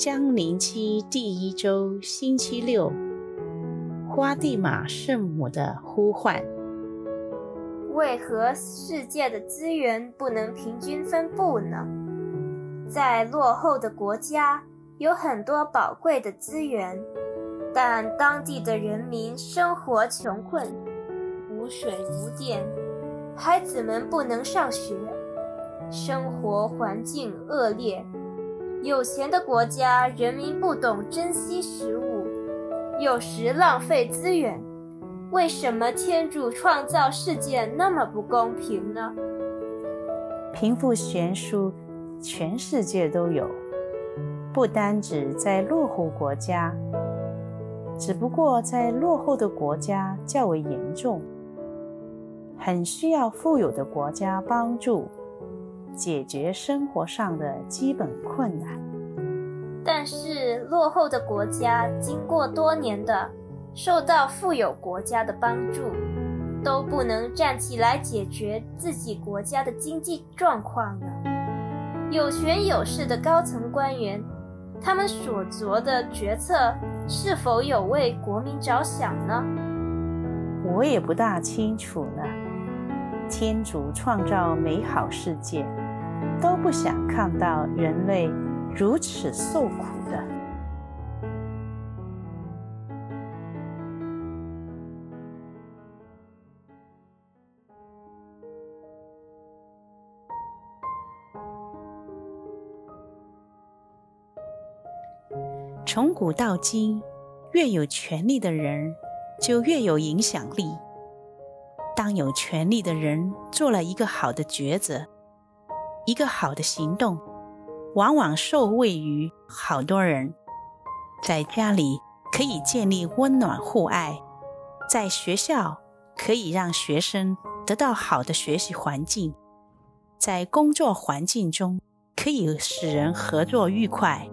江陵期第一周星期六，花地玛圣母的呼唤。为何世界的资源不能平均分布呢？在落后的国家有很多宝贵的资源，但当地的人民生活穷困，无水无电，孩子们不能上学，生活环境恶劣。有钱的国家人民不懂珍惜食物，有时浪费资源。为什么天主创造世界那么不公平呢？贫富悬殊，全世界都有，不单指在落后国家，只不过在落后的国家较为严重，很需要富有的国家帮助。解决生活上的基本困难，但是落后的国家经过多年的受到富有国家的帮助，都不能站起来解决自己国家的经济状况呢？有权有势的高层官员，他们所做的决策是否有为国民着想呢？我也不大清楚了。天主创造美好世界。都不想看到人类如此受苦的。从古到今，越有权力的人就越有影响力。当有权力的人做了一个好的抉择。一个好的行动，往往受惠于好多人。在家里可以建立温暖互爱，在学校可以让学生得到好的学习环境，在工作环境中可以使人合作愉快，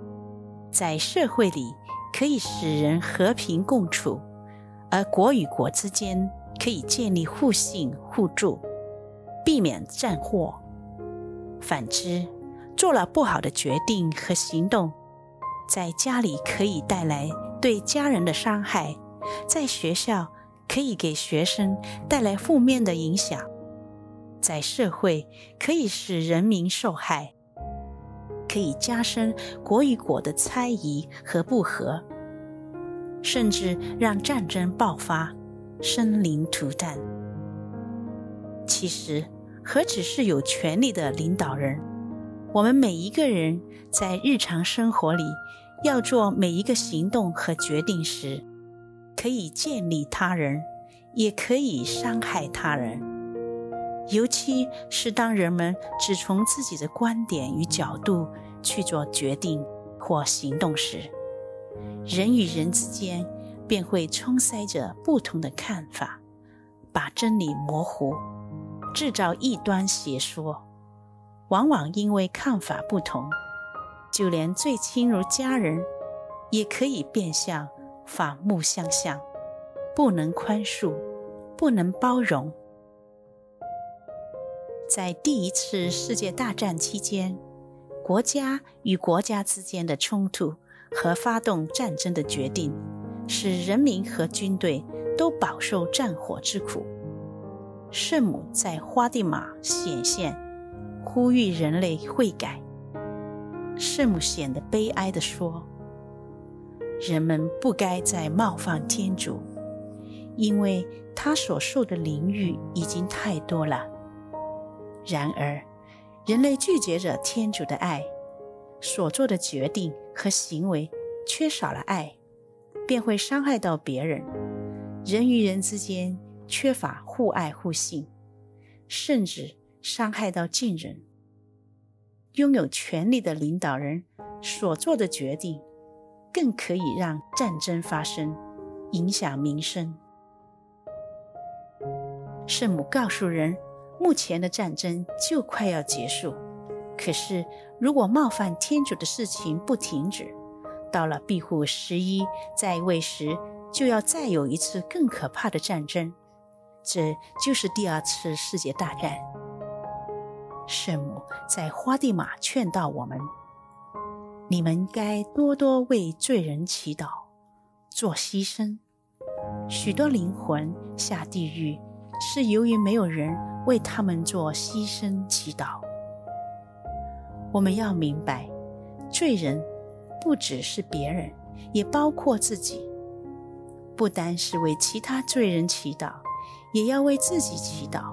在社会里可以使人和平共处，而国与国之间可以建立互信互助，避免战祸。反之，做了不好的决定和行动，在家里可以带来对家人的伤害，在学校可以给学生带来负面的影响，在社会可以使人民受害，可以加深国与国的猜疑和不和，甚至让战争爆发，生灵涂炭。其实。何止是有权力的领导人？我们每一个人在日常生活里要做每一个行动和决定时，可以建立他人，也可以伤害他人。尤其是当人们只从自己的观点与角度去做决定或行动时，人与人之间便会充塞着不同的看法，把真理模糊。制造异端邪说，往往因为看法不同，就连最亲如家人，也可以变相反目相向，不能宽恕，不能包容。在第一次世界大战期间，国家与国家之间的冲突和发动战争的决定，使人民和军队都饱受战火之苦。圣母在花地玛显现，呼吁人类悔改。圣母显得悲哀地说：“人们不该再冒犯天主，因为他所受的凌辱已经太多了。然而，人类拒绝着天主的爱，所做的决定和行为缺少了爱，便会伤害到别人。人与人之间。”缺乏互爱互信，甚至伤害到近人。拥有权力的领导人所做的决定，更可以让战争发生，影响民生。圣母告诉人，目前的战争就快要结束，可是如果冒犯天主的事情不停止，到了庇护十一在位时，就要再有一次更可怕的战争。这就是第二次世界大战。圣母在花地玛劝导我们：你们该多多为罪人祈祷，做牺牲。许多灵魂下地狱，是由于没有人为他们做牺牲祈祷。我们要明白，罪人不只是别人，也包括自己。不单是为其他罪人祈祷，也要为自己祈祷。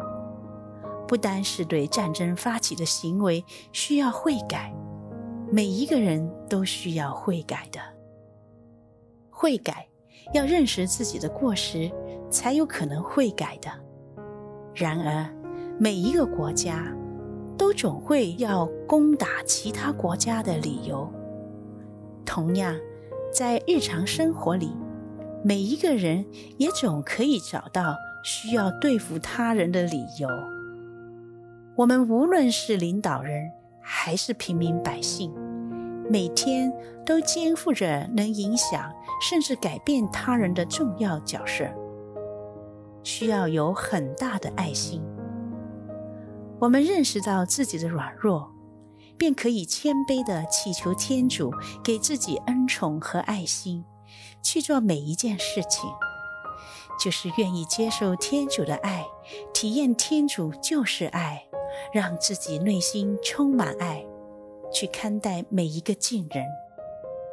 不单是对战争发起的行为需要悔改，每一个人都需要悔改的。悔改要认识自己的过失，才有可能悔改的。然而，每一个国家都总会要攻打其他国家的理由。同样，在日常生活里，每一个人也总可以找到需要对付他人的理由。我们无论是领导人还是平民百姓，每天都肩负着能影响甚至改变他人的重要角色，需要有很大的爱心。我们认识到自己的软弱，便可以谦卑地祈求天主给自己恩宠和爱心。去做每一件事情，就是愿意接受天主的爱，体验天主就是爱，让自己内心充满爱，去看待每一个近人，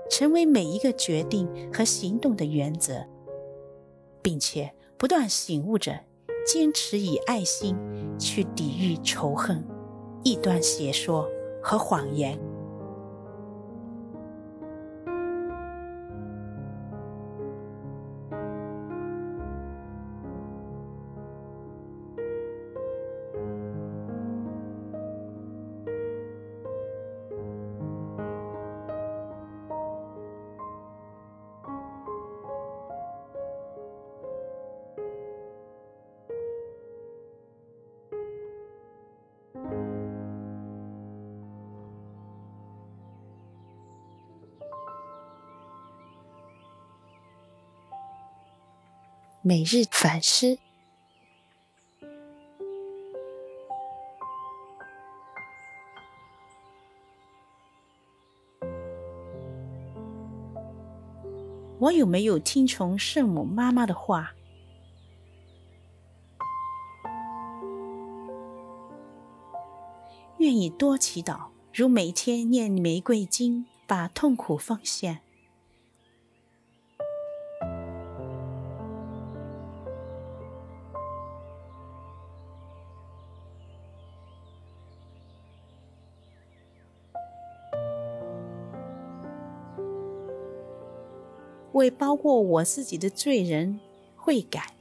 成为每一个决定和行动的原则，并且不断醒悟着，坚持以爱心去抵御仇恨、异端邪说和谎言。每日反思。我有没有听从圣母妈妈的话？愿意多祈祷，如每天念玫瑰经，把痛苦放下。为包括我自己的罪人悔改，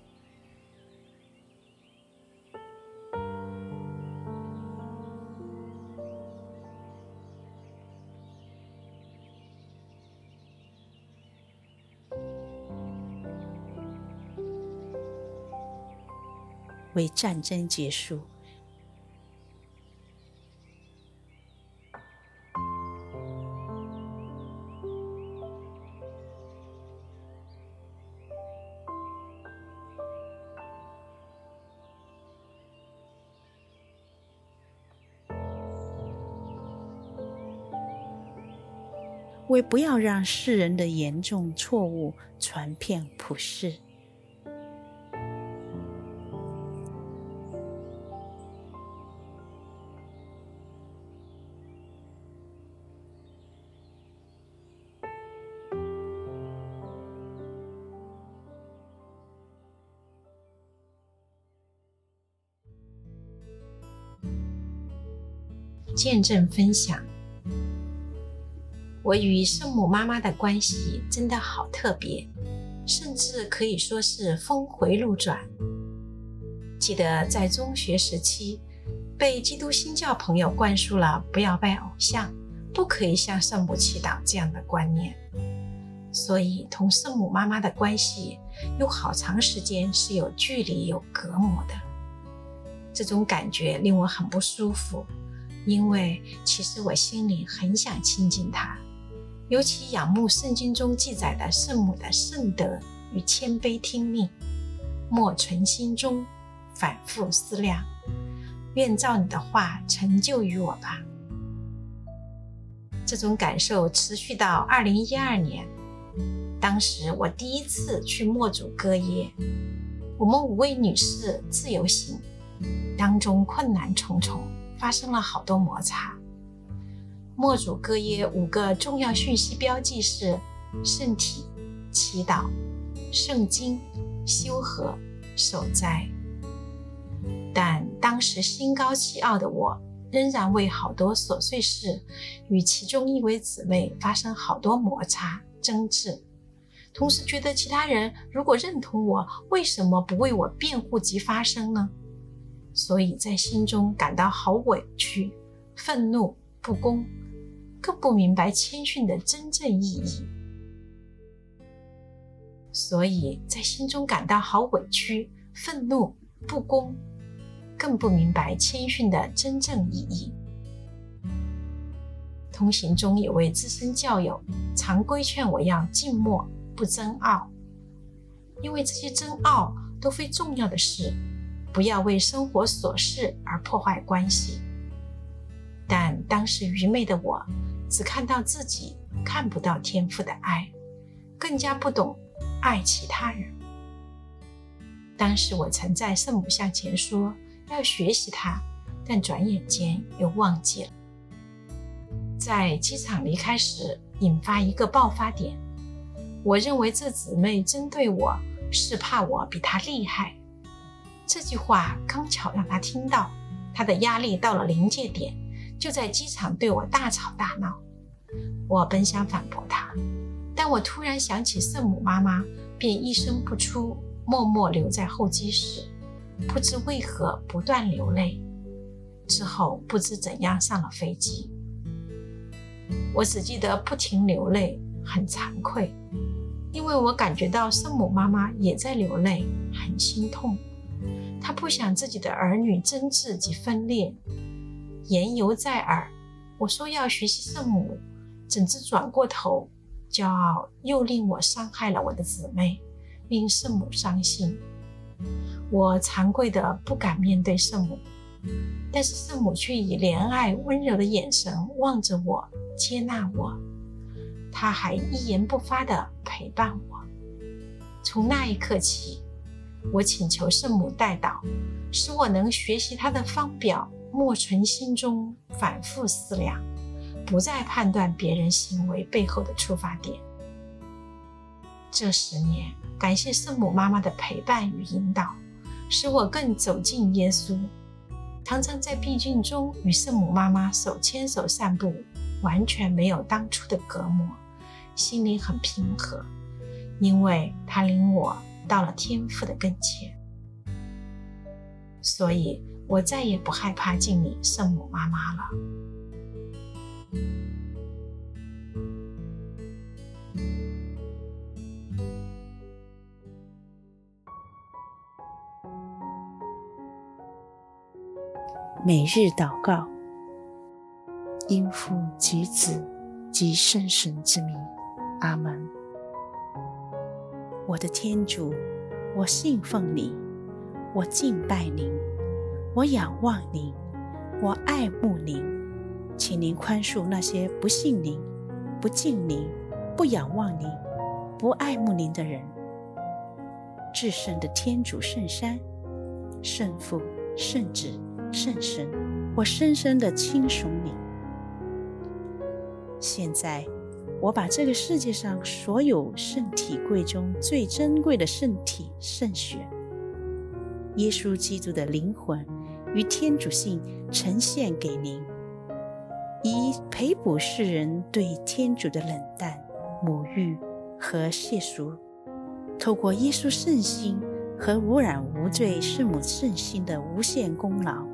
为战争结束。为不要让世人的严重错误传遍普世，见证分享。我与圣母妈妈的关系真的好特别，甚至可以说是峰回路转。记得在中学时期，被基督新教朋友灌输了不要拜偶像、不可以向圣母祈祷这样的观念，所以同圣母妈妈的关系有好长时间是有距离、有隔膜的。这种感觉令我很不舒服，因为其实我心里很想亲近她。尤其仰慕圣经中记载的圣母的圣德与谦卑听命，莫存心中，反复思量，愿照你的话成就于我吧。这种感受持续到二零一二年，当时我第一次去墨祖歌耶，我们五位女士自由行，当中困难重重，发生了好多摩擦。墨祖歌耶五个重要讯息标记是：圣体、祈祷、圣经、修和、守斋。但当时心高气傲的我，仍然为好多琐碎事与其中一位姊妹发生好多摩擦争执，同时觉得其他人如果认同我，为什么不为我辩护及发声呢？所以在心中感到好委屈、愤怒、不公，更不明白谦逊的真正意义。所以在心中感到好委屈、愤怒、不公。更不明白谦逊的真正意义。同行中有位资深教友常规劝我要静默，不争傲，因为这些争傲都非重要的事，不要为生活琐事而破坏关系。但当时愚昧的我，只看到自己，看不到天赋的爱，更加不懂爱其他人。当时我曾在圣母像前说。要学习他，但转眼间又忘记了。在机场离开时，引发一个爆发点。我认为这姊妹针对我是怕我比她厉害。这句话刚巧让她听到，她的压力到了临界点，就在机场对我大吵大闹。我本想反驳他，但我突然想起圣母妈妈，便一声不出，默默留在候机室。不知为何不断流泪，之后不知怎样上了飞机。我只记得不停流泪，很惭愧，因为我感觉到圣母妈妈也在流泪，很心痛。她不想自己的儿女争执及分裂。言犹在耳，我说要学习圣母，怎知转过头，骄傲又令我伤害了我的姊妹，令圣母伤心。我惭愧的不敢面对圣母，但是圣母却以怜爱温柔的眼神望着我，接纳我。她还一言不发的陪伴我。从那一刻起，我请求圣母代祷，使我能学习她的方表，莫存心中，反复思量，不再判断别人行为背后的出发点。这十年，感谢圣母妈妈的陪伴与引导。使我更走近耶稣，常常在僻静中与圣母妈妈手牵手散步，完全没有当初的隔膜，心里很平和，因为她领我到了天父的跟前，所以我再也不害怕敬你圣母妈妈了。每日祷告，因父及子及圣神之名，阿门。我的天主，我信奉你，我敬拜您，我仰望您，我爱慕您，请您宽恕那些不信您、不敬您、不仰望您、不爱慕您的人。至圣的天主圣山，圣父、圣子。圣神，我深深的亲属你。现在，我把这个世界上所有圣体柜中最珍贵的圣体圣血——耶稣基督的灵魂与天主性呈现给您，以赔补世人对天主的冷淡、母欲和亵渎。透过耶稣圣心和无染无罪圣母圣心的无限功劳。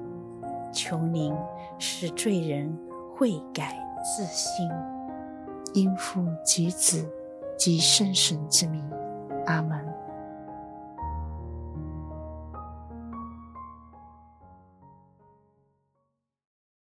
求您使罪人悔改自新，因父及子及圣神之名，阿门。